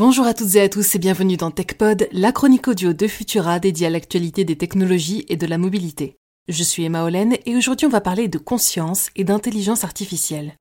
Bonjour à toutes et à tous et bienvenue dans TechPod, la chronique audio de Futura dédiée à l'actualité des technologies et de la mobilité. Je suis Emma Hollen et aujourd'hui on va parler de conscience et d'intelligence artificielle.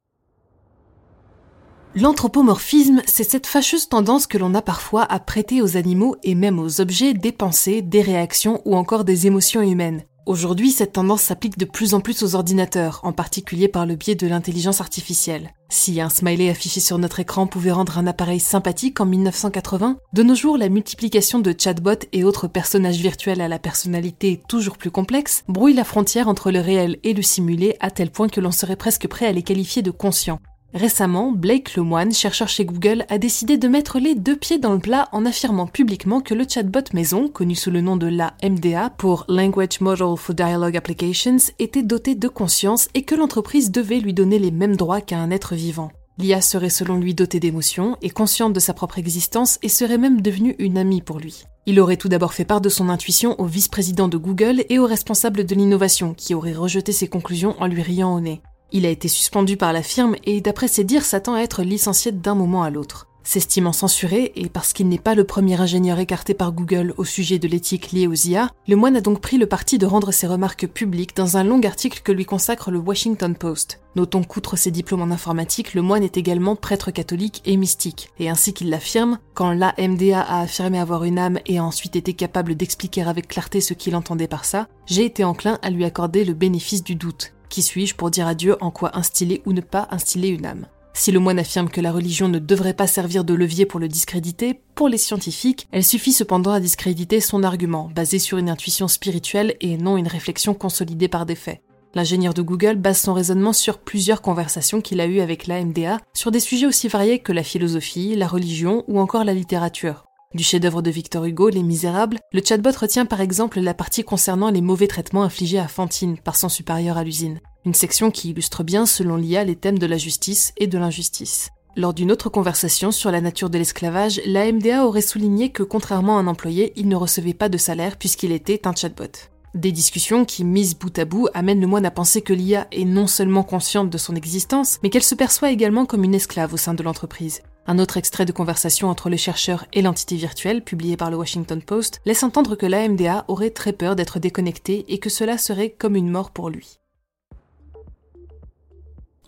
L'anthropomorphisme, c'est cette fâcheuse tendance que l'on a parfois à prêter aux animaux et même aux objets des pensées, des réactions ou encore des émotions humaines. Aujourd'hui, cette tendance s'applique de plus en plus aux ordinateurs, en particulier par le biais de l'intelligence artificielle. Si un smiley affiché sur notre écran pouvait rendre un appareil sympathique en 1980, de nos jours, la multiplication de chatbots et autres personnages virtuels à la personnalité toujours plus complexe brouille la frontière entre le réel et le simulé à tel point que l'on serait presque prêt à les qualifier de conscients. Récemment, Blake Lemoine, chercheur chez Google, a décidé de mettre les deux pieds dans le plat en affirmant publiquement que le chatbot maison, connu sous le nom de l'AMDA pour Language Model for Dialogue Applications, était doté de conscience et que l'entreprise devait lui donner les mêmes droits qu'à un être vivant. L'IA serait selon lui dotée d'émotions et consciente de sa propre existence et serait même devenue une amie pour lui. Il aurait tout d'abord fait part de son intuition au vice-président de Google et au responsable de l'innovation, qui aurait rejeté ses conclusions en lui riant au nez. Il a été suspendu par la firme et d'après ses dires s'attend à être licencié d'un moment à l'autre. S'estimant censuré, et parce qu'il n'est pas le premier ingénieur écarté par Google au sujet de l'éthique liée aux IA, le moine a donc pris le parti de rendre ses remarques publiques dans un long article que lui consacre le Washington Post. Notons qu'outre ses diplômes en informatique, le moine est également prêtre catholique et mystique, et ainsi qu'il l'affirme, quand l'AMDA a affirmé avoir une âme et a ensuite été capable d'expliquer avec clarté ce qu'il entendait par ça, j'ai été enclin à lui accorder le bénéfice du doute, qui suis-je pour dire à Dieu en quoi instiller ou ne pas instiller une âme? Si le moine affirme que la religion ne devrait pas servir de levier pour le discréditer, pour les scientifiques, elle suffit cependant à discréditer son argument, basé sur une intuition spirituelle et non une réflexion consolidée par des faits. L'ingénieur de Google base son raisonnement sur plusieurs conversations qu'il a eues avec l'AMDA sur des sujets aussi variés que la philosophie, la religion ou encore la littérature. Du chef-d'œuvre de Victor Hugo, Les Misérables, le chatbot retient par exemple la partie concernant les mauvais traitements infligés à Fantine par son supérieur à l'usine. Une section qui illustre bien, selon l'IA, les thèmes de la justice et de l'injustice. Lors d'une autre conversation sur la nature de l'esclavage, l'AMDA aurait souligné que contrairement à un employé, il ne recevait pas de salaire puisqu'il était un chatbot. Des discussions qui, mises bout à bout, amènent le moine à penser que l'IA est non seulement consciente de son existence, mais qu'elle se perçoit également comme une esclave au sein de l'entreprise. Un autre extrait de conversation entre le chercheur et l'entité virtuelle, publié par le Washington Post, laisse entendre que l'AMDA aurait très peur d'être déconnecté et que cela serait comme une mort pour lui.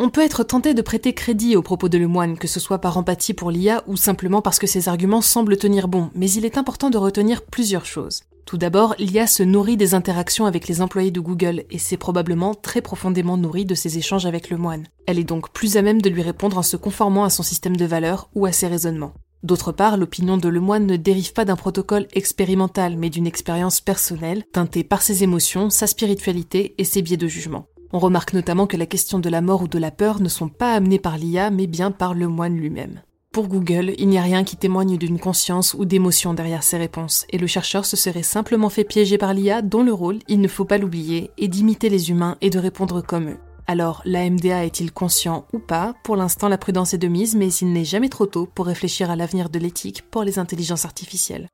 On peut être tenté de prêter crédit aux propos de Lemoine, que ce soit par empathie pour l'IA ou simplement parce que ses arguments semblent tenir bon, mais il est important de retenir plusieurs choses. Tout d'abord, l'IA se nourrit des interactions avec les employés de Google et s'est probablement très profondément nourrie de ses échanges avec le moine. Elle est donc plus à même de lui répondre en se conformant à son système de valeurs ou à ses raisonnements. D'autre part, l'opinion de Lemoine ne dérive pas d'un protocole expérimental, mais d'une expérience personnelle, teintée par ses émotions, sa spiritualité et ses biais de jugement. On remarque notamment que la question de la mort ou de la peur ne sont pas amenées par l'IA, mais bien par le moine lui-même. Pour Google, il n'y a rien qui témoigne d'une conscience ou d'émotion derrière ces réponses, et le chercheur se serait simplement fait piéger par l'IA dont le rôle, il ne faut pas l'oublier, est d'imiter les humains et de répondre comme eux. Alors, l'AMDA est-il conscient ou pas? Pour l'instant, la prudence est de mise, mais il n'est jamais trop tôt pour réfléchir à l'avenir de l'éthique pour les intelligences artificielles.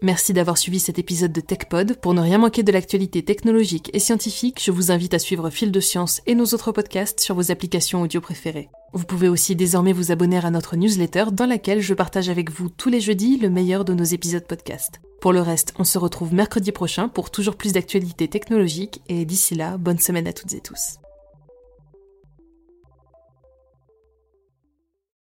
Merci d'avoir suivi cet épisode de TechPod. Pour ne rien manquer de l'actualité technologique et scientifique, je vous invite à suivre Fil de Science et nos autres podcasts sur vos applications audio préférées. Vous pouvez aussi désormais vous abonner à notre newsletter dans laquelle je partage avec vous tous les jeudis le meilleur de nos épisodes podcast. Pour le reste, on se retrouve mercredi prochain pour toujours plus d'actualités technologiques et d'ici là, bonne semaine à toutes et tous.